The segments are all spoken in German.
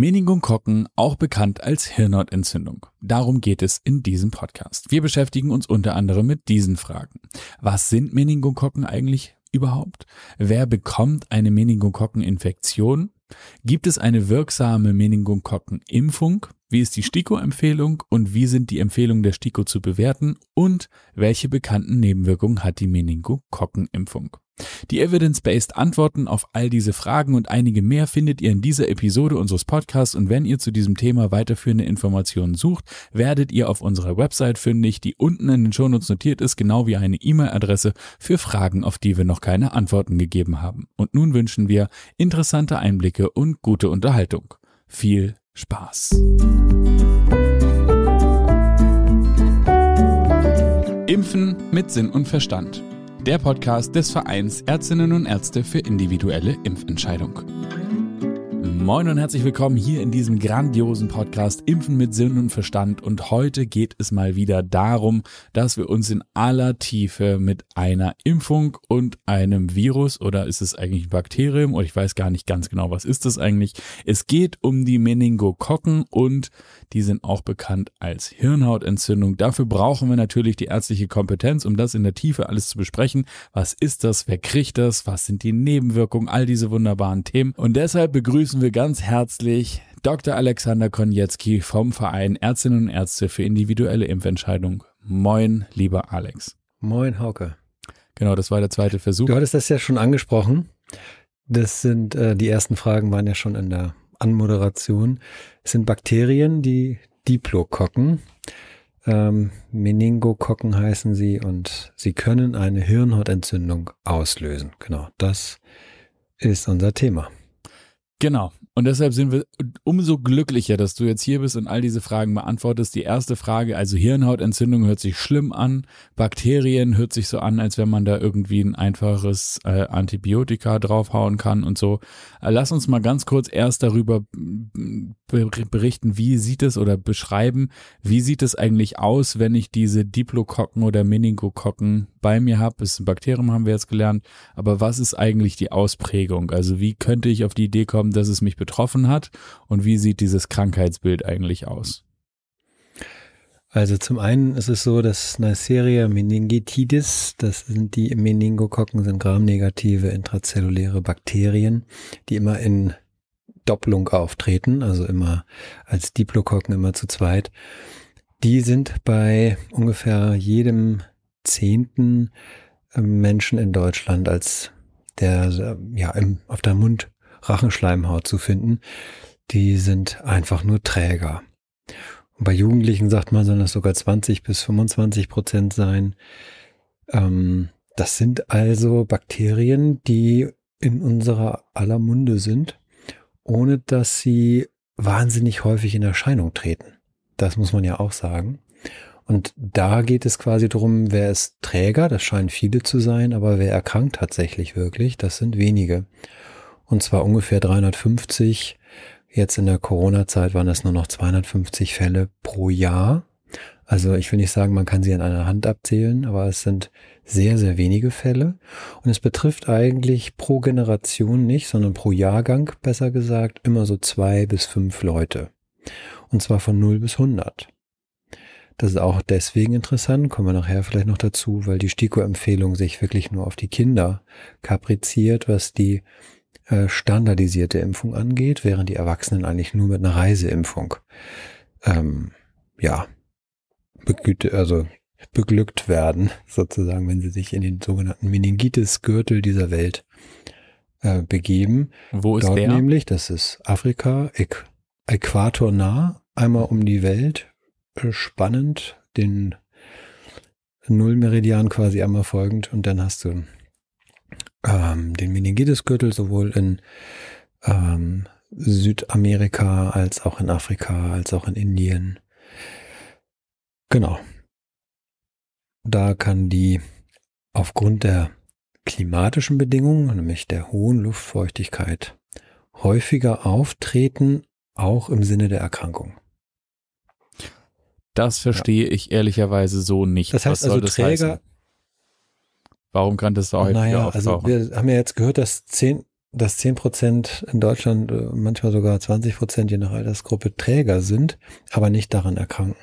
Meningokokken, auch bekannt als Hirnhautentzündung. Darum geht es in diesem Podcast. Wir beschäftigen uns unter anderem mit diesen Fragen. Was sind Meningokokken eigentlich überhaupt? Wer bekommt eine Meningokokkeninfektion? Gibt es eine wirksame Meningokokkenimpfung? Wie ist die STIKO-Empfehlung und wie sind die Empfehlungen der STIKO zu bewerten? Und welche bekannten Nebenwirkungen hat die Meningokokkenimpfung? Die Evidence-Based Antworten auf all diese Fragen und einige mehr findet ihr in dieser Episode unseres Podcasts und wenn ihr zu diesem Thema weiterführende Informationen sucht, werdet ihr auf unserer Website fündig, die unten in den Shownotes notiert ist, genau wie eine E-Mail-Adresse für Fragen, auf die wir noch keine Antworten gegeben haben. Und nun wünschen wir interessante Einblicke und gute Unterhaltung. Viel Spaß! Impfen mit Sinn und Verstand der Podcast des Vereins Ärztinnen und Ärzte für individuelle Impfentscheidung. Moin und herzlich willkommen hier in diesem grandiosen Podcast Impfen mit Sinn und Verstand. Und heute geht es mal wieder darum, dass wir uns in aller Tiefe mit einer Impfung und einem Virus oder ist es eigentlich ein Bakterium oder ich weiß gar nicht ganz genau, was ist das eigentlich. Es geht um die Meningokokken und die sind auch bekannt als Hirnhautentzündung. Dafür brauchen wir natürlich die ärztliche Kompetenz, um das in der Tiefe alles zu besprechen. Was ist das? Wer kriegt das? Was sind die Nebenwirkungen? All diese wunderbaren Themen. Und deshalb begrüßen wir ganz herzlich Dr. Alexander Konietzki vom Verein Ärztinnen und Ärzte für individuelle Impfentscheidung. Moin, lieber Alex. Moin, Hauke. Genau, das war der zweite Versuch. Du hattest das ja schon angesprochen. Das sind, äh, die ersten Fragen waren ja schon in der Anmoderation. Es sind Bakterien, die Diplokokken. Ähm, Meningokokken heißen sie und sie können eine Hirnhautentzündung auslösen. Genau, das ist unser Thema. Genau. Und deshalb sind wir umso glücklicher, dass du jetzt hier bist und all diese Fragen beantwortest. Die erste Frage, also Hirnhautentzündung hört sich schlimm an. Bakterien hört sich so an, als wenn man da irgendwie ein einfaches äh, Antibiotika draufhauen kann und so. Äh, lass uns mal ganz kurz erst darüber berichten, wie sieht es oder beschreiben, wie sieht es eigentlich aus, wenn ich diese Diplokokken oder Meningokokken bei mir habe. Das ist ein Bakterium, haben wir jetzt gelernt. Aber was ist eigentlich die Ausprägung? Also wie könnte ich auf die Idee kommen, dass es mich betroffen hat und wie sieht dieses Krankheitsbild eigentlich aus? Also zum einen ist es so, dass Neisseria meningitidis, das sind die Meningokokken, sind gramnegative intrazelluläre Bakterien, die immer in Doppelung auftreten, also immer als Diplokokken immer zu zweit. Die sind bei ungefähr jedem zehnten Menschen in Deutschland als der ja im, auf der Mund Rachenschleimhaut zu finden, die sind einfach nur Träger. Und bei Jugendlichen sagt man, sollen das sogar 20 bis 25 Prozent sein. Ähm, das sind also Bakterien, die in unserer aller Munde sind, ohne dass sie wahnsinnig häufig in Erscheinung treten. Das muss man ja auch sagen. Und da geht es quasi darum, wer ist Träger, das scheinen viele zu sein, aber wer erkrankt tatsächlich wirklich, das sind wenige und zwar ungefähr 350. Jetzt in der Corona-Zeit waren es nur noch 250 Fälle pro Jahr. Also ich will nicht sagen, man kann sie an einer Hand abzählen, aber es sind sehr, sehr wenige Fälle. Und es betrifft eigentlich pro Generation nicht, sondern pro Jahrgang, besser gesagt, immer so zwei bis fünf Leute. Und zwar von 0 bis 100. Das ist auch deswegen interessant, kommen wir nachher vielleicht noch dazu, weil die STIKO-Empfehlung sich wirklich nur auf die Kinder kapriziert, was die äh, standardisierte Impfung angeht, während die Erwachsenen eigentlich nur mit einer Reiseimpfung ähm, ja begüte, also beglückt werden, sozusagen, wenn sie sich in den sogenannten Meningitis-Gürtel dieser Welt äh, begeben. Wo ist Dort der? nämlich, das ist Afrika, Äqu äquatornah, einmal um die Welt, äh, spannend, den Nullmeridian quasi einmal folgend und dann hast du ähm, den Meningitis-Gürtel sowohl in ähm, Südamerika als auch in Afrika, als auch in Indien. Genau. Da kann die aufgrund der klimatischen Bedingungen, nämlich der hohen Luftfeuchtigkeit, häufiger auftreten, auch im Sinne der Erkrankung. Das verstehe ja. ich ehrlicherweise so nicht. Das heißt also, das Träger, Warum kann das da häufiger naja, also? Also wir haben ja jetzt gehört, dass zehn, dass 10 Prozent in Deutschland, äh, manchmal sogar 20 Prozent je nach Altersgruppe Träger sind, aber nicht daran erkranken.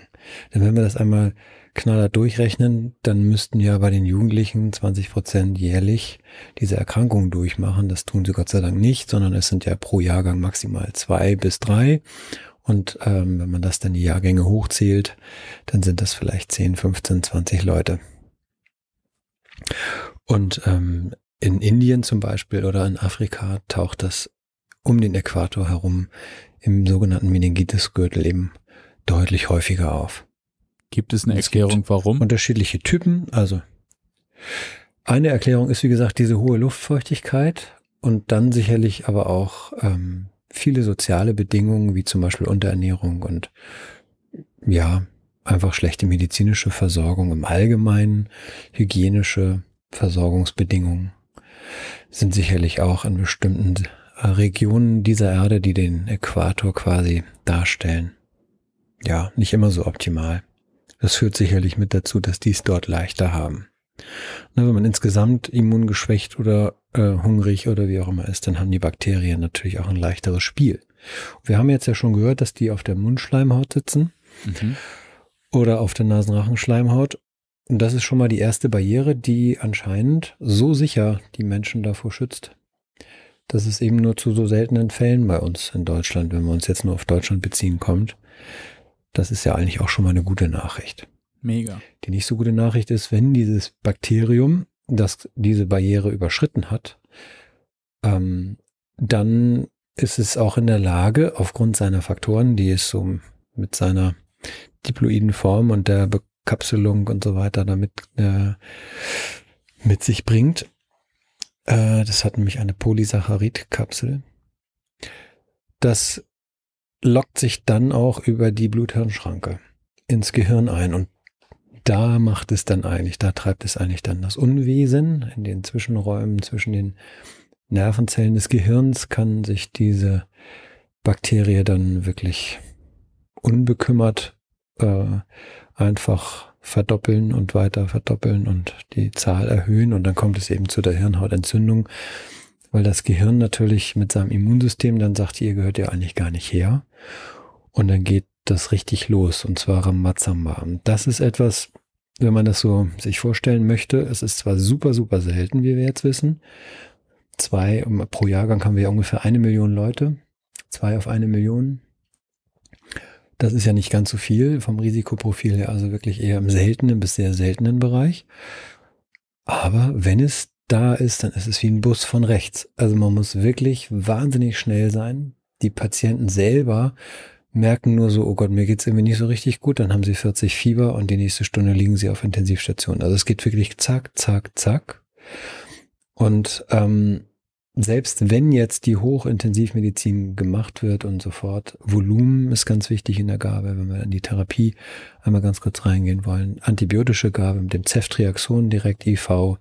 Denn wenn wir das einmal knaller durchrechnen, dann müssten ja bei den Jugendlichen 20 Prozent jährlich diese Erkrankung durchmachen. Das tun sie Gott sei Dank nicht, sondern es sind ja pro Jahrgang maximal zwei bis drei. Und ähm, wenn man das dann die Jahrgänge hochzählt, dann sind das vielleicht 10, 15, 20 Leute. Und ähm, in Indien zum Beispiel oder in Afrika taucht das um den Äquator herum im sogenannten Meningitis-Gürtel eben deutlich häufiger auf. Gibt es eine es Erklärung, warum? Unterschiedliche Typen. Also eine Erklärung ist, wie gesagt, diese hohe Luftfeuchtigkeit und dann sicherlich aber auch ähm, viele soziale Bedingungen, wie zum Beispiel Unterernährung und ja, einfach schlechte medizinische Versorgung im Allgemeinen, hygienische Versorgungsbedingungen sind sicherlich auch in bestimmten Regionen dieser Erde, die den Äquator quasi darstellen. Ja, nicht immer so optimal. Das führt sicherlich mit dazu, dass die es dort leichter haben. Na, wenn man insgesamt immungeschwächt oder äh, hungrig oder wie auch immer ist, dann haben die Bakterien natürlich auch ein leichteres Spiel. Wir haben jetzt ja schon gehört, dass die auf der Mundschleimhaut sitzen mhm. Oder auf der Nasenrachenschleimhaut. Und das ist schon mal die erste Barriere, die anscheinend so sicher die Menschen davor schützt, dass es eben nur zu so seltenen Fällen bei uns in Deutschland, wenn wir uns jetzt nur auf Deutschland beziehen, kommt. Das ist ja eigentlich auch schon mal eine gute Nachricht. Mega. Die nicht so gute Nachricht ist, wenn dieses Bakterium, das diese Barriere überschritten hat, ähm, dann ist es auch in der Lage, aufgrund seiner Faktoren, die es so mit seiner diploiden Form und der Bekapselung und so weiter damit äh, mit sich bringt. Äh, das hat nämlich eine Polysaccharid-Kapsel. Das lockt sich dann auch über die Blut-Hirn-Schranke ins Gehirn ein und da macht es dann eigentlich, da treibt es eigentlich dann das Unwesen in den Zwischenräumen zwischen den Nervenzellen des Gehirns kann sich diese Bakterie dann wirklich unbekümmert äh, einfach verdoppeln und weiter verdoppeln und die Zahl erhöhen und dann kommt es eben zu der Hirnhautentzündung, weil das Gehirn natürlich mit seinem Immunsystem dann sagt, ihr gehört ja eigentlich gar nicht her und dann geht das richtig los und zwar Ramazamba. Das ist etwas, wenn man das so sich vorstellen möchte, es ist zwar super, super selten, wie wir jetzt wissen. Zwei, pro Jahrgang haben wir ja ungefähr eine Million Leute. Zwei auf eine Million. Das ist ja nicht ganz so viel vom Risikoprofil her, also wirklich eher im seltenen bis sehr seltenen Bereich. Aber wenn es da ist, dann ist es wie ein Bus von rechts. Also man muss wirklich wahnsinnig schnell sein. Die Patienten selber merken nur so, oh Gott, mir geht's irgendwie nicht so richtig gut, dann haben sie 40 Fieber und die nächste Stunde liegen sie auf Intensivstation. Also es geht wirklich zack, zack, zack. Und ähm, selbst wenn jetzt die Hochintensivmedizin gemacht wird und sofort, Volumen ist ganz wichtig in der Gabe, wenn wir in die Therapie einmal ganz kurz reingehen wollen. Antibiotische Gabe mit dem Ceftriaxon direkt IV,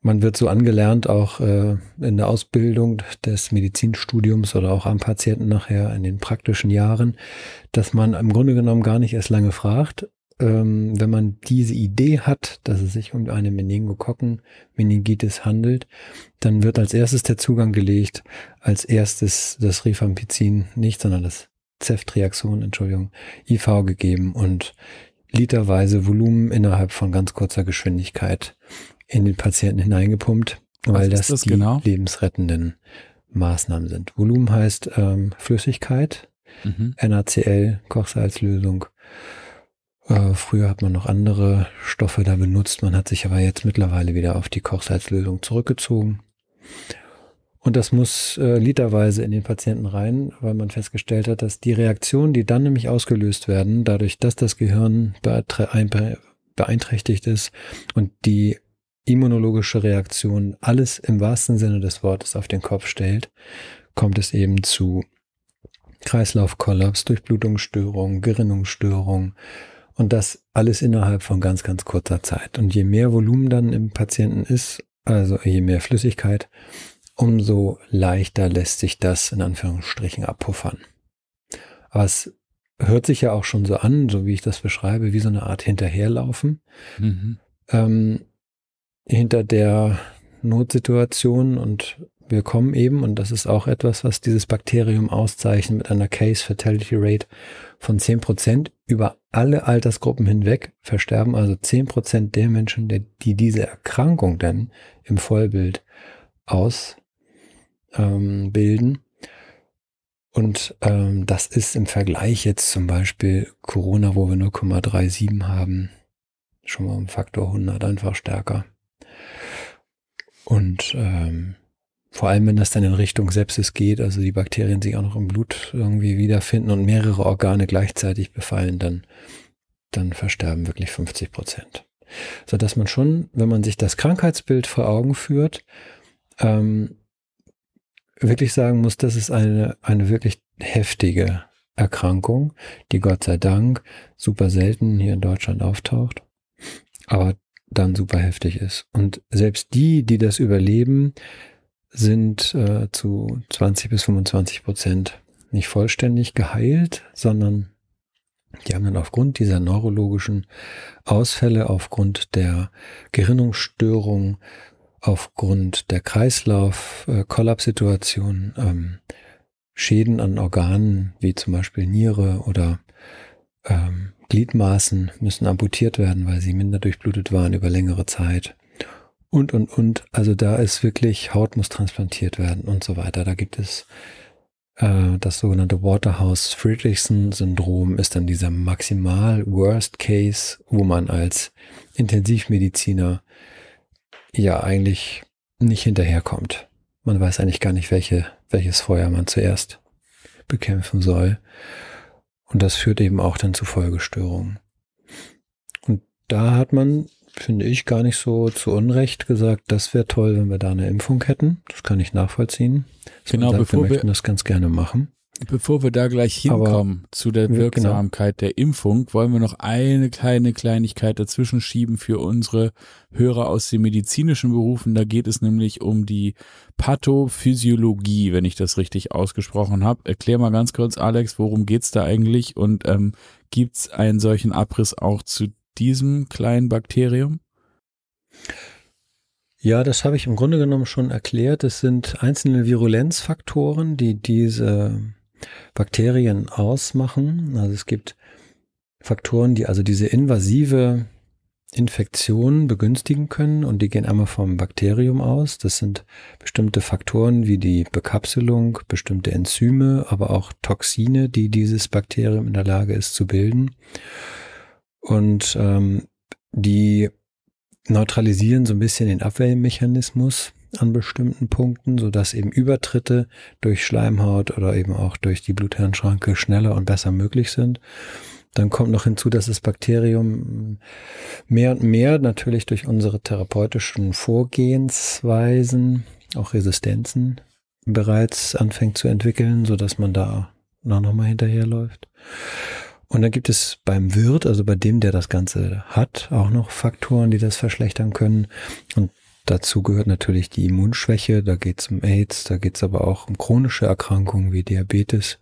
man wird so angelernt, auch äh, in der Ausbildung des Medizinstudiums oder auch am Patienten nachher in den praktischen Jahren, dass man im Grunde genommen gar nicht erst lange fragt, ähm, wenn man diese Idee hat, dass es sich um eine Meningokokken-Meningitis handelt, dann wird als erstes der Zugang gelegt, als erstes das Rifampicin, nicht, sondern das Ceftriaxon, Entschuldigung, IV gegeben und literweise Volumen innerhalb von ganz kurzer Geschwindigkeit in den Patienten hineingepumpt, weil das, das, die genau? lebensrettenden Maßnahmen sind. Volumen heißt ähm, Flüssigkeit, mhm. NaCl, Kochsalzlösung. Äh, früher hat man noch andere Stoffe da benutzt, man hat sich aber jetzt mittlerweile wieder auf die Kochsalzlösung zurückgezogen. Und das muss äh, literweise in den Patienten rein, weil man festgestellt hat, dass die Reaktionen, die dann nämlich ausgelöst werden, dadurch, dass das Gehirn beeinträchtigt ist und die immunologische Reaktion alles im wahrsten Sinne des Wortes auf den Kopf stellt, kommt es eben zu Kreislaufkollaps, Durchblutungsstörung, Gerinnungsstörung und das alles innerhalb von ganz, ganz kurzer Zeit. Und je mehr Volumen dann im Patienten ist, also je mehr Flüssigkeit, umso leichter lässt sich das in Anführungsstrichen abpuffern. Aber es hört sich ja auch schon so an, so wie ich das beschreibe, wie so eine Art Hinterherlaufen. Mhm. Ähm, hinter der Notsituation und wir kommen eben, und das ist auch etwas, was dieses Bakterium auszeichnet, mit einer Case Fatality Rate von 10% über alle Altersgruppen hinweg versterben also 10% der Menschen, die diese Erkrankung dann im Vollbild ausbilden. Ähm, und ähm, das ist im Vergleich jetzt zum Beispiel Corona, wo wir 0,37 haben, schon mal um Faktor 100 einfach stärker. Und ähm, vor allem, wenn das dann in Richtung Sepsis geht, also die Bakterien sich auch noch im Blut irgendwie wiederfinden und mehrere Organe gleichzeitig befallen, dann, dann versterben wirklich 50 Prozent. So dass man schon, wenn man sich das Krankheitsbild vor Augen führt, ähm, wirklich sagen muss, das ist eine, eine wirklich heftige Erkrankung, die Gott sei Dank super selten hier in Deutschland auftaucht, aber dann super heftig ist. Und selbst die, die das überleben, sind äh, zu 20 bis 25 Prozent nicht vollständig geheilt, sondern die haben dann aufgrund dieser neurologischen Ausfälle, aufgrund der Gerinnungsstörung, aufgrund der Kreislauf-Kollapssituation ähm, Schäden an Organen wie zum Beispiel Niere oder ähm, Gliedmaßen müssen amputiert werden, weil sie minder durchblutet waren über längere Zeit. Und, und, und. Also da ist wirklich, Haut muss transplantiert werden und so weiter. Da gibt es äh, das sogenannte Waterhouse-Fridrichsen-Syndrom, ist dann dieser maximal Worst Case, wo man als Intensivmediziner ja eigentlich nicht hinterherkommt. Man weiß eigentlich gar nicht, welche, welches Feuer man zuerst bekämpfen soll. Und das führt eben auch dann zu Folgestörungen. Und da hat man, finde ich, gar nicht so zu Unrecht gesagt, das wäre toll, wenn wir da eine Impfung hätten. Das kann ich nachvollziehen. Dass genau, sagt, bevor wir möchten wir, das ganz gerne machen. Bevor wir da gleich hinkommen Aber, zu der genau. Wirksamkeit genau. der Impfung, wollen wir noch eine kleine Kleinigkeit dazwischen schieben für unsere Hörer aus den medizinischen Berufen. Da geht es nämlich um die Pathophysiologie, wenn ich das richtig ausgesprochen habe. Erklär mal ganz kurz, Alex, worum geht's da eigentlich und ähm, gibt einen solchen Abriss auch zu diesem kleinen Bakterium? Ja, das habe ich im Grunde genommen schon erklärt. Es sind einzelne Virulenzfaktoren, die diese Bakterien ausmachen. Also es gibt Faktoren, die also diese invasive Infektion begünstigen können und die gehen einmal vom Bakterium aus. Das sind bestimmte Faktoren wie die Bekapselung, bestimmte Enzyme, aber auch Toxine, die dieses Bakterium in der Lage ist zu bilden. Und ähm, die neutralisieren so ein bisschen den Abwehrmechanismus an bestimmten Punkten, so dass eben Übertritte durch Schleimhaut oder eben auch durch die Bluthirnschranke schneller und besser möglich sind. Dann kommt noch hinzu, dass das Bakterium mehr und mehr natürlich durch unsere therapeutischen Vorgehensweisen, auch Resistenzen bereits anfängt zu entwickeln, so dass man da noch mal hinterherläuft. Und dann gibt es beim Wirt, also bei dem, der das Ganze hat, auch noch Faktoren, die das verschlechtern können. Und Dazu gehört natürlich die Immunschwäche, da geht es um AIDS, da geht es aber auch um chronische Erkrankungen wie Diabetes.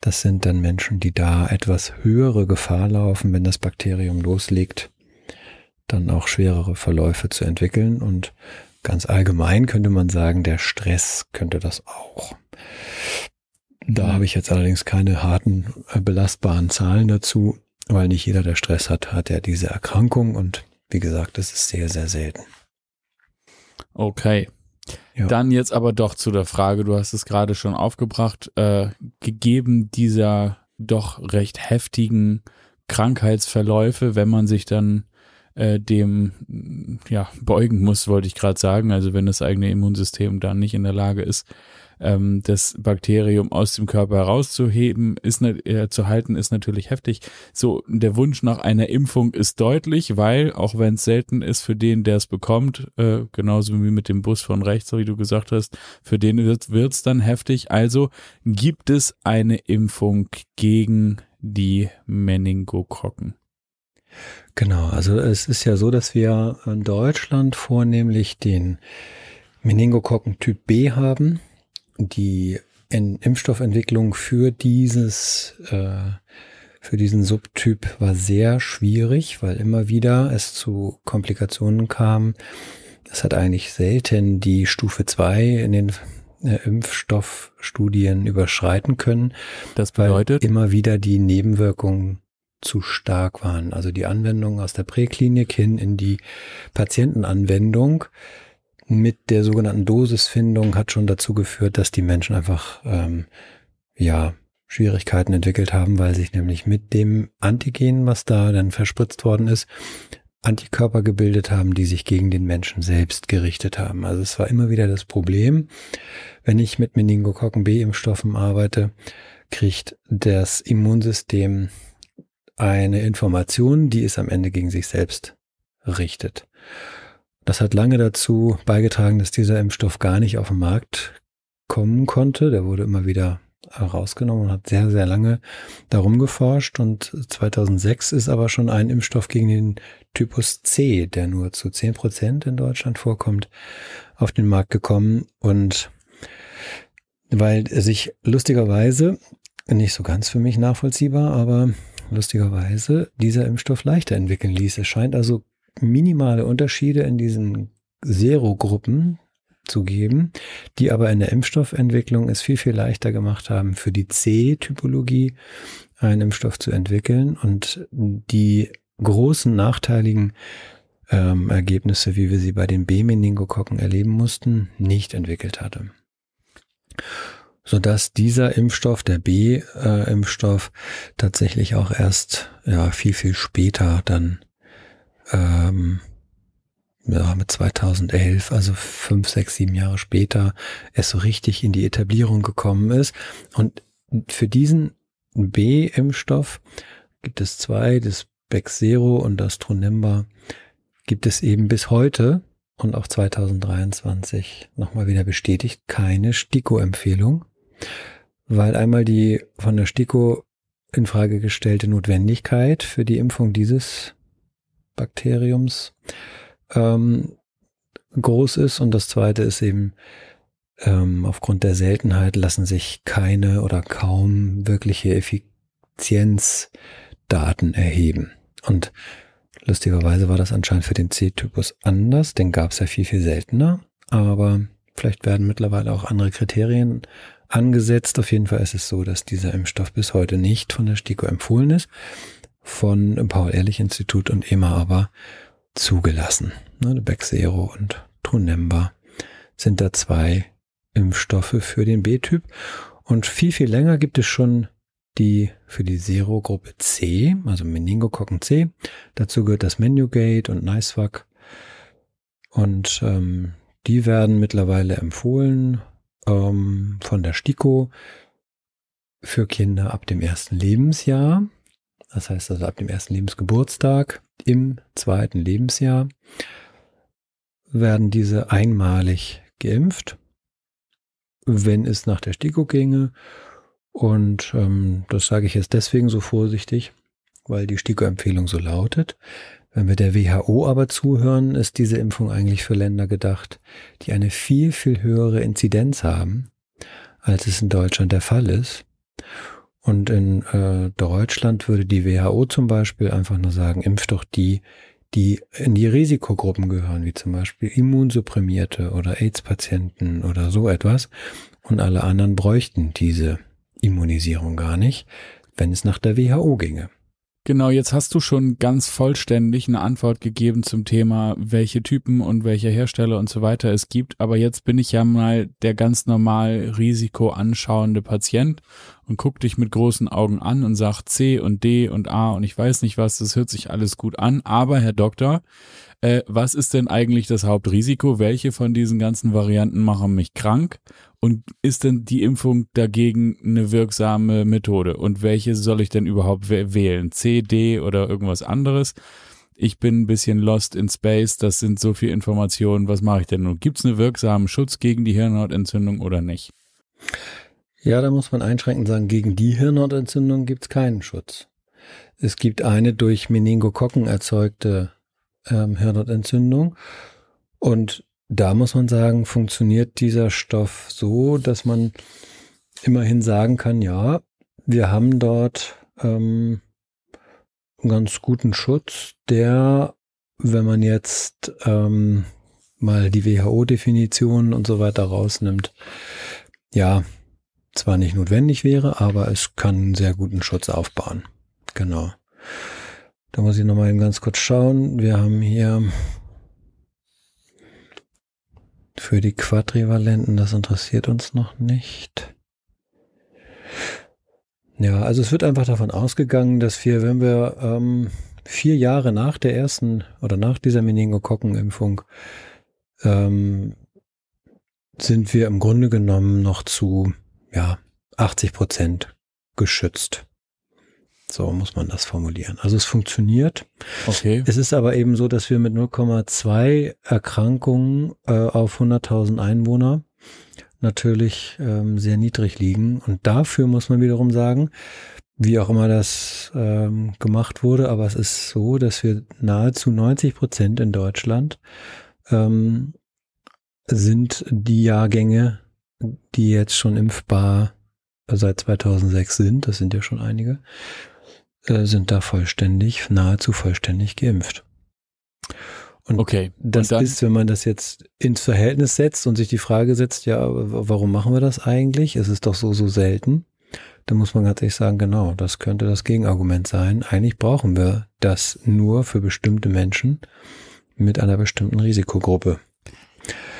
Das sind dann Menschen, die da etwas höhere Gefahr laufen, wenn das Bakterium loslegt, dann auch schwerere Verläufe zu entwickeln. Und ganz allgemein könnte man sagen, der Stress könnte das auch. Da habe ich jetzt allerdings keine harten, äh, belastbaren Zahlen dazu, weil nicht jeder, der Stress hat, hat ja diese Erkrankung und wie gesagt, das ist sehr, sehr selten. Okay. Ja. Dann jetzt aber doch zu der Frage, du hast es gerade schon aufgebracht, äh, gegeben dieser doch recht heftigen Krankheitsverläufe, wenn man sich dann äh, dem ja beugen muss, wollte ich gerade sagen, also wenn das eigene Immunsystem dann nicht in der Lage ist, ähm, das Bakterium aus dem Körper herauszuheben, ist äh, zu halten, ist natürlich heftig. So, der Wunsch nach einer Impfung ist deutlich, weil, auch wenn es selten ist für den, der es bekommt, äh, genauso wie mit dem Bus von rechts, wie du gesagt hast, für den wird es dann heftig. Also gibt es eine Impfung gegen die Meningokokken. Genau, also es ist ja so, dass wir in Deutschland vornehmlich den Meningokokken Typ B haben die Impfstoffentwicklung für dieses, äh, für diesen Subtyp war sehr schwierig, weil immer wieder es zu Komplikationen kam, Es hat eigentlich selten die Stufe 2 in den äh, Impfstoffstudien überschreiten können. Das bedeutet immer wieder die Nebenwirkungen zu stark waren. Also die Anwendung aus der Präklinik hin in die Patientenanwendung mit der sogenannten Dosisfindung hat schon dazu geführt, dass die Menschen einfach ähm, ja Schwierigkeiten entwickelt haben, weil sich nämlich mit dem Antigen, was da dann verspritzt worden ist, Antikörper gebildet haben, die sich gegen den Menschen selbst gerichtet haben. Also es war immer wieder das Problem, wenn ich mit Meningokokken B-Impfstoffen arbeite, kriegt das Immunsystem eine Information, die es am Ende gegen sich selbst richtet. Das hat lange dazu beigetragen, dass dieser Impfstoff gar nicht auf den Markt kommen konnte. Der wurde immer wieder rausgenommen und hat sehr, sehr lange darum geforscht. Und 2006 ist aber schon ein Impfstoff gegen den Typus C, der nur zu 10 Prozent in Deutschland vorkommt, auf den Markt gekommen. Und weil sich lustigerweise, nicht so ganz für mich nachvollziehbar, aber lustigerweise dieser Impfstoff leichter entwickeln ließ. Es scheint also minimale Unterschiede in diesen Serogruppen zu geben, die aber in der Impfstoffentwicklung es viel, viel leichter gemacht haben, für die C-Typologie einen Impfstoff zu entwickeln und die großen nachteiligen ähm, Ergebnisse, wie wir sie bei den B-Meningokokken erleben mussten, nicht entwickelt hatte. Sodass dieser Impfstoff, der B-Impfstoff, tatsächlich auch erst ja, viel, viel später dann ähm, ja, mit 2011, also fünf, sechs, sieben Jahre später, es so richtig in die Etablierung gekommen ist. Und für diesen B-Impfstoff gibt es zwei, das Bexero und das Trunemba, gibt es eben bis heute und auch 2023 nochmal wieder bestätigt keine STIKO-Empfehlung, weil einmal die von der STIKO in Frage gestellte Notwendigkeit für die Impfung dieses Bakteriums ähm, groß ist und das zweite ist eben, ähm, aufgrund der Seltenheit lassen sich keine oder kaum wirkliche Effizienzdaten erheben. Und lustigerweise war das anscheinend für den C-Typus anders, den gab es ja viel, viel seltener, aber vielleicht werden mittlerweile auch andere Kriterien angesetzt. Auf jeden Fall ist es so, dass dieser Impfstoff bis heute nicht von der STIKO empfohlen ist, von Paul-Ehrlich-Institut und EMA aber zugelassen. Ne, Bexero und Trunemba sind da zwei Impfstoffe für den B-Typ. Und viel, viel länger gibt es schon die für die Serogruppe C, also Meningokokken C. Dazu gehört das Menugate und NiceVac. Und ähm, die werden mittlerweile empfohlen ähm, von der STIKO für Kinder ab dem ersten Lebensjahr. Das heißt also ab dem ersten Lebensgeburtstag im zweiten Lebensjahr werden diese einmalig geimpft, wenn es nach der STIKO ginge. Und ähm, das sage ich jetzt deswegen so vorsichtig, weil die STIKO-Empfehlung so lautet. Wenn wir der WHO aber zuhören, ist diese Impfung eigentlich für Länder gedacht, die eine viel, viel höhere Inzidenz haben, als es in Deutschland der Fall ist. Und in äh, Deutschland würde die WHO zum Beispiel einfach nur sagen, impft doch die, die in die Risikogruppen gehören, wie zum Beispiel Immunsupprimierte oder AIDS-Patienten oder so etwas. Und alle anderen bräuchten diese Immunisierung gar nicht, wenn es nach der WHO ginge. Genau, jetzt hast du schon ganz vollständig eine Antwort gegeben zum Thema, welche Typen und welche Hersteller und so weiter es gibt. Aber jetzt bin ich ja mal der ganz normal risikoanschauende Patient und guck dich mit großen Augen an und sag C und D und A und ich weiß nicht was, das hört sich alles gut an. Aber Herr Doktor, äh, was ist denn eigentlich das Hauptrisiko? Welche von diesen ganzen Varianten machen mich krank? Und ist denn die Impfung dagegen eine wirksame Methode? Und welche soll ich denn überhaupt wählen? C, D oder irgendwas anderes? Ich bin ein bisschen lost in space, das sind so viele Informationen. Was mache ich denn nun? Gibt es einen wirksamen Schutz gegen die Hirnhautentzündung oder nicht? Ja, da muss man einschränkend sagen, gegen die Hirnhautentzündung gibt es keinen Schutz. Es gibt eine durch Meningokokken erzeugte ähm, Hirnhautentzündung und da muss man sagen, funktioniert dieser Stoff so, dass man immerhin sagen kann, ja, wir haben dort ähm, einen ganz guten Schutz, der, wenn man jetzt ähm, mal die WHO-Definition und so weiter rausnimmt, ja, zwar nicht notwendig wäre, aber es kann einen sehr guten Schutz aufbauen. Genau. Da muss ich nochmal ganz kurz schauen. Wir haben hier für die Quadrivalenten, das interessiert uns noch nicht. Ja, also es wird einfach davon ausgegangen, dass wir, wenn wir ähm, vier Jahre nach der ersten oder nach dieser Meningokokkenimpfung ähm, sind wir im Grunde genommen noch zu ja, 80 Prozent geschützt. So muss man das formulieren. Also es funktioniert. Okay. Es ist aber eben so, dass wir mit 0,2 Erkrankungen äh, auf 100.000 Einwohner natürlich ähm, sehr niedrig liegen. Und dafür muss man wiederum sagen, wie auch immer das ähm, gemacht wurde, aber es ist so, dass wir nahezu 90 Prozent in Deutschland ähm, sind die Jahrgänge, die jetzt schon impfbar seit 2006 sind, das sind ja schon einige, äh, sind da vollständig, nahezu vollständig geimpft. Und okay. das und ist, wenn man das jetzt ins Verhältnis setzt und sich die Frage setzt, ja, warum machen wir das eigentlich? Es ist doch so, so selten. Da muss man ganz ehrlich sagen, genau, das könnte das Gegenargument sein. Eigentlich brauchen wir das nur für bestimmte Menschen mit einer bestimmten Risikogruppe.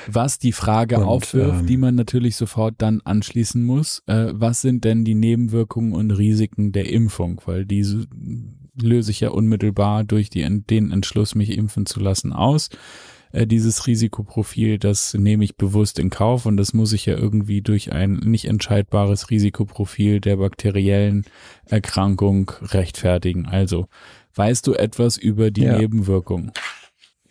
Was die Frage und, aufwirft, ähm, die man natürlich sofort dann anschließen muss, äh, was sind denn die Nebenwirkungen und Risiken der Impfung? Weil diese löse ich ja unmittelbar durch die, den Entschluss, mich impfen zu lassen, aus. Äh, dieses Risikoprofil, das nehme ich bewusst in Kauf und das muss ich ja irgendwie durch ein nicht entscheidbares Risikoprofil der bakteriellen Erkrankung rechtfertigen. Also, weißt du etwas über die ja. Nebenwirkungen?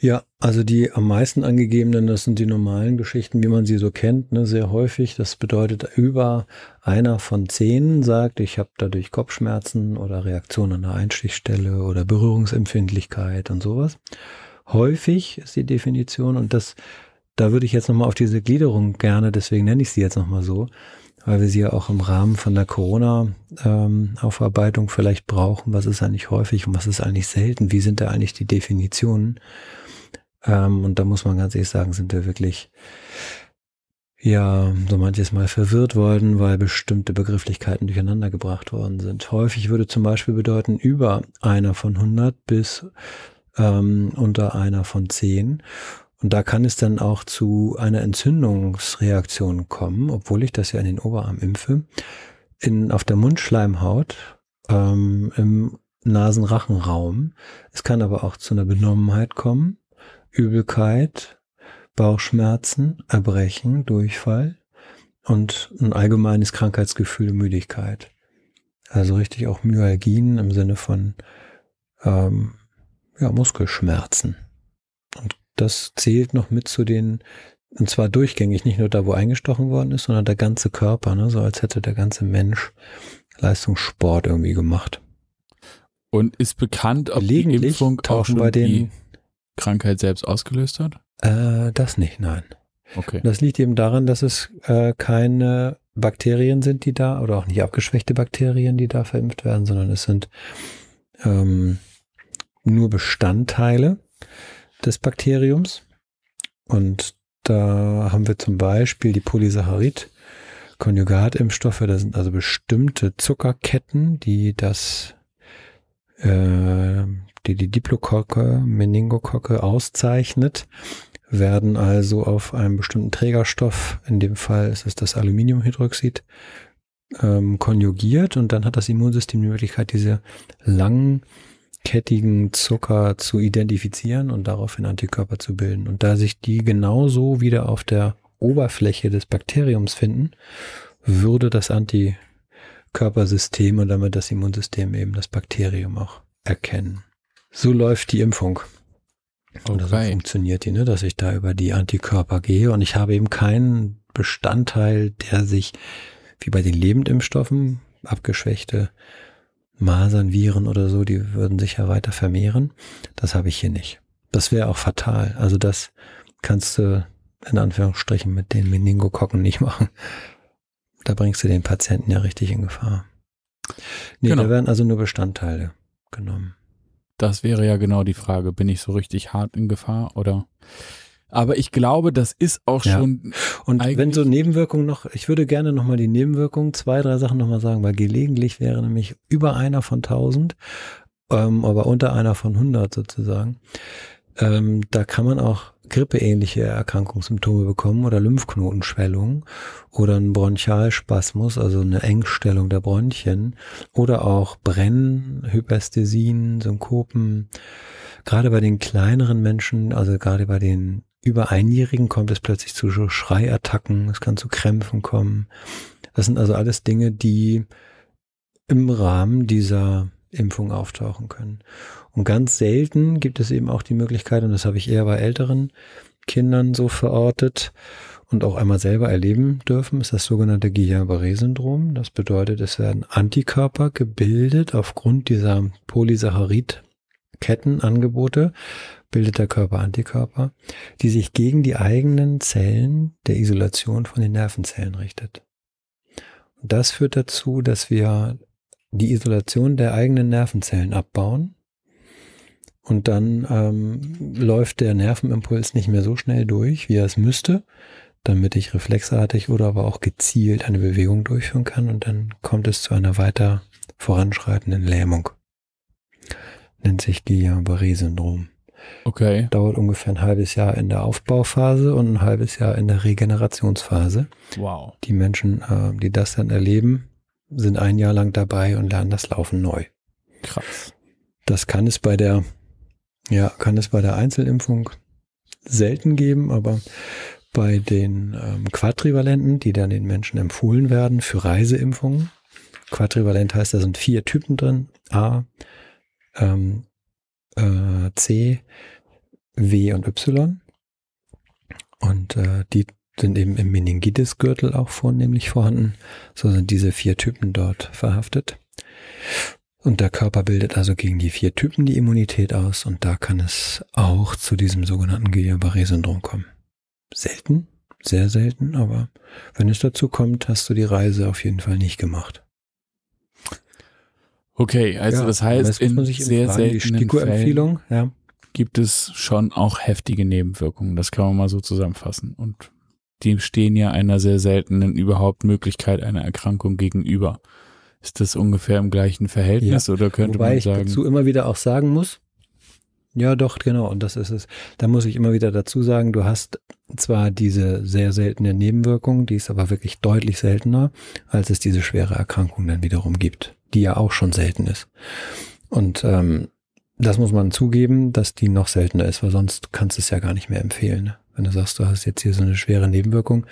Ja, also die am meisten angegebenen, das sind die normalen Geschichten, wie man sie so kennt, ne, sehr häufig. Das bedeutet, über einer von zehn sagt, ich habe dadurch Kopfschmerzen oder Reaktion an der Einstichstelle oder Berührungsempfindlichkeit und sowas. Häufig ist die Definition und das, da würde ich jetzt nochmal auf diese Gliederung gerne, deswegen nenne ich sie jetzt nochmal so, weil wir sie ja auch im Rahmen von der Corona-Aufarbeitung ähm, vielleicht brauchen. Was ist eigentlich häufig und was ist eigentlich selten? Wie sind da eigentlich die Definitionen? Ähm, und da muss man ganz ehrlich sagen, sind wir wirklich ja, so manches Mal verwirrt worden, weil bestimmte Begrifflichkeiten durcheinander gebracht worden sind. Häufig würde zum Beispiel bedeuten über einer von 100 bis ähm, unter einer von 10. Und da kann es dann auch zu einer Entzündungsreaktion kommen, obwohl ich das ja in den Oberarm impfe, in, auf der Mundschleimhaut, ähm, im Nasenrachenraum. Es kann aber auch zu einer Benommenheit kommen Übelkeit, Bauchschmerzen, Erbrechen, Durchfall und ein allgemeines Krankheitsgefühl, Müdigkeit. Also richtig auch Myalgien im Sinne von ähm, ja, Muskelschmerzen. Und das zählt noch mit zu den, und zwar durchgängig, nicht nur da, wo eingestochen worden ist, sondern der ganze Körper, ne? so als hätte der ganze Mensch Leistungssport irgendwie gemacht. Und ist bekannt, ob die Impfung auch schon bei den Krankheit selbst ausgelöst hat? Äh, das nicht, nein. Okay. Das liegt eben daran, dass es äh, keine Bakterien sind, die da, oder auch nicht abgeschwächte Bakterien, die da verimpft werden, sondern es sind ähm, nur Bestandteile des Bakteriums. Und da haben wir zum Beispiel die Polysaccharid. Konjugatimpfstoffe, das sind also bestimmte Zuckerketten, die das äh, die die Diplokocke, Meningokocke auszeichnet, werden also auf einem bestimmten Trägerstoff, in dem Fall ist es das Aluminiumhydroxid, ähm, konjugiert und dann hat das Immunsystem die Möglichkeit, diese langkettigen Zucker zu identifizieren und daraufhin Antikörper zu bilden. Und da sich die genauso wieder auf der Oberfläche des Bakteriums finden, würde das Antikörpersystem und damit das Immunsystem eben das Bakterium auch erkennen. So läuft die Impfung. Oder okay. so funktioniert die, ne? dass ich da über die Antikörper gehe und ich habe eben keinen Bestandteil, der sich wie bei den Lebendimpfstoffen, abgeschwächte Masern, Viren oder so, die würden sich ja weiter vermehren. Das habe ich hier nicht. Das wäre auch fatal. Also das kannst du in Anführungsstrichen mit den Meningokokken nicht machen. Da bringst du den Patienten ja richtig in Gefahr. Nee, genau. da werden also nur Bestandteile genommen. Das wäre ja genau die Frage. Bin ich so richtig hart in Gefahr oder Aber ich glaube, das ist auch Ja. schon. Und wenn so Nebenwirkungen noch, ich würde gerne nochmal die Nebenwirkungen, zwei, drei Sachen nochmal sagen, weil gelegentlich wäre nämlich über einer von 1000, ähm, aber unter einer von 100 sozusagen. Ähm, da kann man auch grippeähnliche Erkrankungssymptome bekommen oder Lymphknotenschwellung oder ein Bronchialspasmus, also eine Engstellung der Bronchien oder auch Brennen, Hypästhesien, Synkopen. Gerade bei den kleineren Menschen, also gerade bei den über Einjährigen kommt es plötzlich zu Schreiattacken, es kann zu Krämpfen kommen. Das sind also alles Dinge, die im Rahmen dieser Impfung auftauchen können. Und ganz selten gibt es eben auch die Möglichkeit, und das habe ich eher bei älteren Kindern so verortet und auch einmal selber erleben dürfen, ist das sogenannte Guillain-Barré-Syndrom. Das bedeutet, es werden Antikörper gebildet aufgrund dieser Polysaccharid-Kettenangebote, bildet der Körper Antikörper, die sich gegen die eigenen Zellen der Isolation von den Nervenzellen richtet. Und das führt dazu, dass wir die Isolation der eigenen Nervenzellen abbauen und dann ähm, läuft der Nervenimpuls nicht mehr so schnell durch, wie er es müsste, damit ich reflexartig oder aber auch gezielt eine Bewegung durchführen kann und dann kommt es zu einer weiter voranschreitenden Lähmung. Nennt sich Guillain-Barré-Syndrom. Okay. Dauert ungefähr ein halbes Jahr in der Aufbauphase und ein halbes Jahr in der Regenerationsphase. Wow. Die Menschen, äh, die das dann erleben, sind ein Jahr lang dabei und lernen das Laufen neu. Krass. Das kann es bei der, ja, kann es bei der Einzelimpfung selten geben, aber bei den ähm, Quadrivalenten, die dann den Menschen empfohlen werden für Reiseimpfungen. Quadrivalent heißt, da sind vier Typen drin. A, ähm, äh, C, W und Y. Und äh, die sind eben im Meningitis-Gürtel auch vornehmlich vorhanden. So sind diese vier Typen dort verhaftet. Und der Körper bildet also gegen die vier Typen die Immunität aus und da kann es auch zu diesem sogenannten Guillain-Barré-Syndrom kommen. Selten, sehr selten, aber wenn es dazu kommt, hast du die Reise auf jeden Fall nicht gemacht. Okay, also Ja, das heißt, in sehr fragen, die seltenen Fällen ja, gibt es schon auch heftige Nebenwirkungen. Das kann man mal so zusammenfassen. Und die stehen ja einer sehr seltenen überhaupt Möglichkeit einer Erkrankung gegenüber. Ist das ungefähr im gleichen Verhältnis oder könnte Wobei man ich sagen? dazu immer wieder auch sagen muss, ja doch, genau, und das ist es. Da muss ich immer wieder dazu sagen, du hast zwar diese sehr seltene Nebenwirkung, die ist aber wirklich deutlich seltener, als es diese schwere Erkrankung dann wiederum gibt, die ja auch schon selten ist. Und ähm, das muss man zugeben, dass die noch seltener ist, weil sonst kannst du es ja gar nicht mehr empfehlen. Wenn du sagst, du hast jetzt hier so eine schwere Nebenwirkung,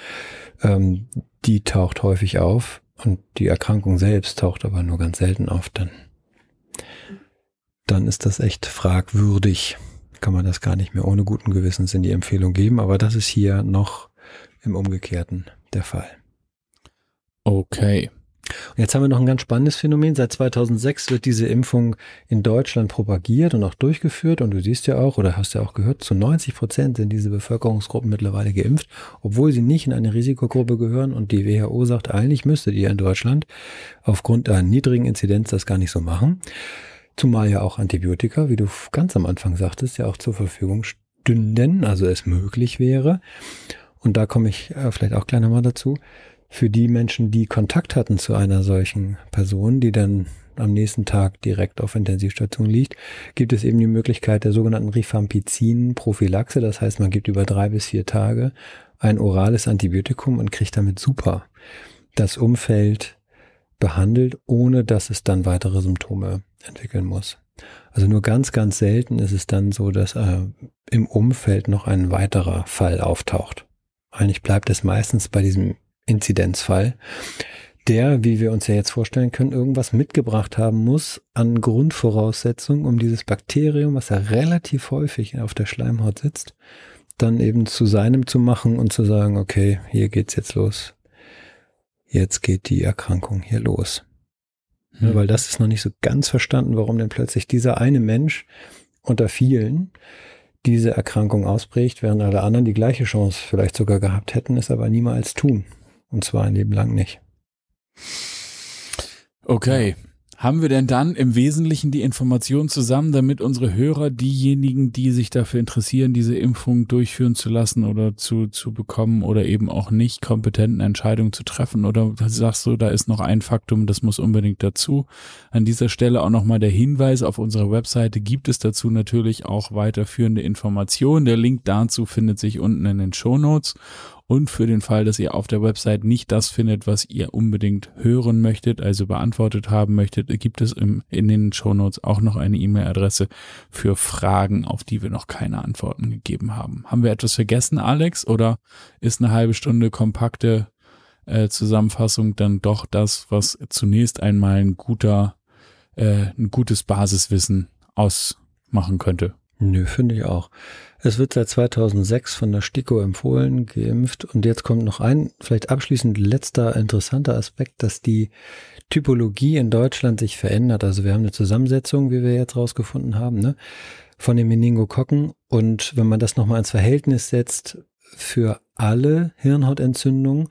ähm, die taucht häufig auf und die Erkrankung selbst taucht aber nur ganz selten auf, dann, dann ist das echt fragwürdig. Kann man das gar nicht mehr ohne guten Gewissens in die Empfehlung geben, aber das ist hier noch im Umgekehrten der Fall. okay. Und jetzt haben wir noch ein ganz spannendes Phänomen. Seit 2006 wird diese Impfung in Deutschland propagiert und auch durchgeführt. Und du siehst ja auch, oder hast ja auch gehört, zu 90 Prozent sind diese Bevölkerungsgruppen mittlerweile geimpft, obwohl sie nicht in eine Risikogruppe gehören. Und die WHO sagt, eigentlich müsstet ihr in Deutschland aufgrund einer niedrigen Inzidenz das gar nicht so machen. Zumal ja auch Antibiotika, wie du ganz am Anfang sagtest, ja auch zur Verfügung stünden, also es möglich wäre. Und da komme ich äh, vielleicht auch gleich nochmal dazu für die Menschen, die Kontakt hatten zu einer solchen Person, die dann am nächsten Tag direkt auf Intensivstation liegt, gibt es eben die Möglichkeit der sogenannten Rifampicin-Prophylaxe. Das heißt, man gibt über drei bis vier Tage ein orales Antibiotikum und kriegt damit super das Umfeld behandelt, ohne dass es dann weitere Symptome entwickeln muss. Also nur ganz, ganz selten ist es dann so, dass äh, im Umfeld noch ein weiterer Fall auftaucht. Eigentlich bleibt es meistens bei diesem Inzidenzfall, der, wie wir uns ja jetzt vorstellen können, irgendwas mitgebracht haben muss an Grundvoraussetzungen, um dieses Bakterium, was ja relativ häufig auf der Schleimhaut sitzt, dann eben zu seinem zu machen und zu sagen, okay, hier geht's jetzt los. Jetzt geht die Erkrankung hier los. Ja, Hm. weil das ist noch nicht so ganz verstanden, warum denn plötzlich dieser eine Mensch unter vielen diese Erkrankung ausprägt, während alle anderen die gleiche Chance vielleicht sogar gehabt hätten, es aber niemals tun. Und zwar ein Leben lang nicht. Okay. Haben wir denn dann im Wesentlichen die Informationen zusammen, damit unsere Hörer, diejenigen, die sich dafür interessieren, diese Impfung durchführen zu lassen oder zu, zu bekommen oder eben auch nicht kompetenten Entscheidungen zu treffen? Oder sagst du, da ist noch ein Faktum, das muss unbedingt dazu? An dieser Stelle auch nochmal der Hinweis, auf unserer Webseite gibt es dazu natürlich auch weiterführende Informationen. Der Link dazu findet sich unten in den Show Notes. Und für den Fall, dass ihr auf der Website nicht das findet, was ihr unbedingt hören möchtet, also beantwortet haben möchtet, gibt es im, in den Shownotes auch noch eine E-Mail-Adresse für Fragen, auf die wir noch keine Antworten gegeben haben. Haben wir etwas vergessen, Alex? Oder ist eine halbe Stunde kompakte äh, Zusammenfassung dann doch das, was zunächst einmal ein guter, äh, ein gutes Basiswissen ausmachen könnte? Nö, finde ich auch. Es wird seit 2006 von der STIKO empfohlen, geimpft. Und jetzt kommt noch ein, vielleicht abschließend letzter interessanter Aspekt, dass die Typologie in Deutschland sich verändert. Also wir haben eine Zusammensetzung, wie wir jetzt rausgefunden haben, ne, von den Meningokokken. Und wenn man das nochmal ins Verhältnis setzt, für alle Hirnhautentzündungen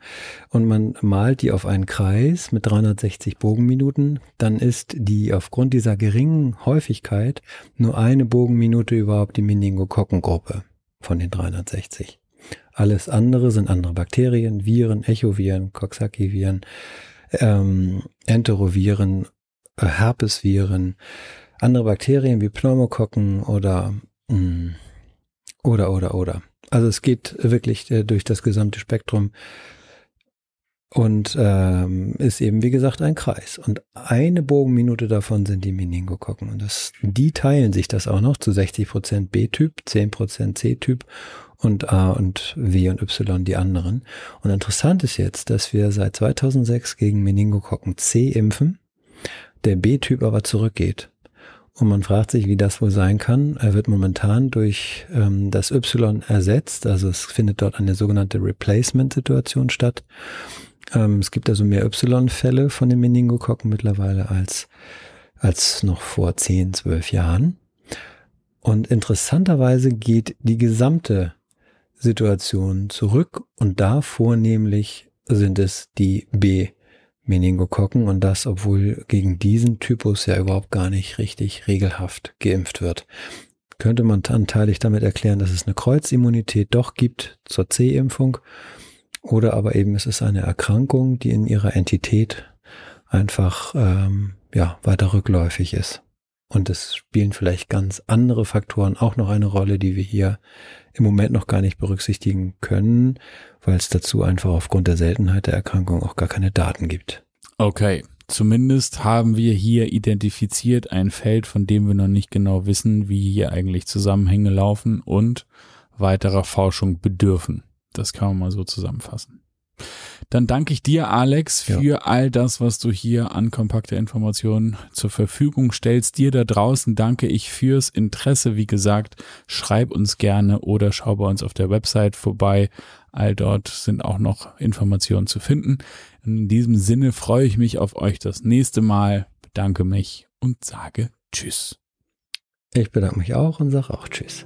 und man malt die auf einen Kreis mit 360 Bogenminuten, dann ist die aufgrund dieser geringen Häufigkeit nur eine Bogenminute überhaupt die Meningokokkengruppe von den 360. Alles andere sind andere Bakterien, Viren, Echoviren, Coxsackie-Viren, ähm, Enteroviren, äh, Herpesviren, andere Bakterien wie Pneumokokken oder mm, oder oder oder. Also es geht wirklich äh, durch das gesamte Spektrum und ähm, ist eben wie gesagt ein Kreis. Und eine Bogenminute davon sind die Meningokokken. Und das, die teilen sich das auch noch zu 60 Prozent B-Typ, 10 Prozent C-Typ und A und W und Y die anderen. Und interessant ist jetzt, dass wir seit 2006 gegen Meningokokken C impfen, der B-Typ aber zurückgeht. Und man fragt sich, wie das wohl sein kann. Er wird momentan durch ähm, das Y ersetzt. Also es findet dort eine sogenannte Replacement-Situation statt. Ähm, es gibt also mehr Y-Fälle von den Meningokokken mittlerweile als, als noch vor 10, 12 Jahren. Und interessanterweise geht die gesamte Situation zurück und da vornehmlich sind es die B Meningokokken und das, obwohl gegen diesen Typus ja überhaupt gar nicht richtig regelhaft geimpft wird. Könnte man anteilig damit erklären, dass es eine Kreuzimmunität doch gibt zur C-Impfung oder aber eben es ist eine Erkrankung, die in ihrer Entität einfach ähm, ja weiter rückläufig ist. Und es spielen vielleicht ganz andere Faktoren auch noch eine Rolle, die wir hier im Moment noch gar nicht berücksichtigen können, weil es dazu einfach aufgrund der Seltenheit der Erkrankung auch gar keine Daten gibt. Okay, zumindest haben wir hier identifiziert ein Feld, von dem wir noch nicht genau wissen, wie hier eigentlich Zusammenhänge laufen und weiterer Forschung bedürfen. Das kann man mal so zusammenfassen. Dann danke ich dir, Alex, für ja. all das, was du hier an kompakter Informationen zur Verfügung stellst. Dir da draußen danke ich fürs Interesse. Wie gesagt, schreib uns gerne oder schau bei uns auf der Website vorbei. All dort sind auch noch Informationen zu finden. In diesem Sinne freue ich mich auf euch das nächste Mal, bedanke mich und sage Tschüss. Ich bedanke mich auch und sage auch Tschüss.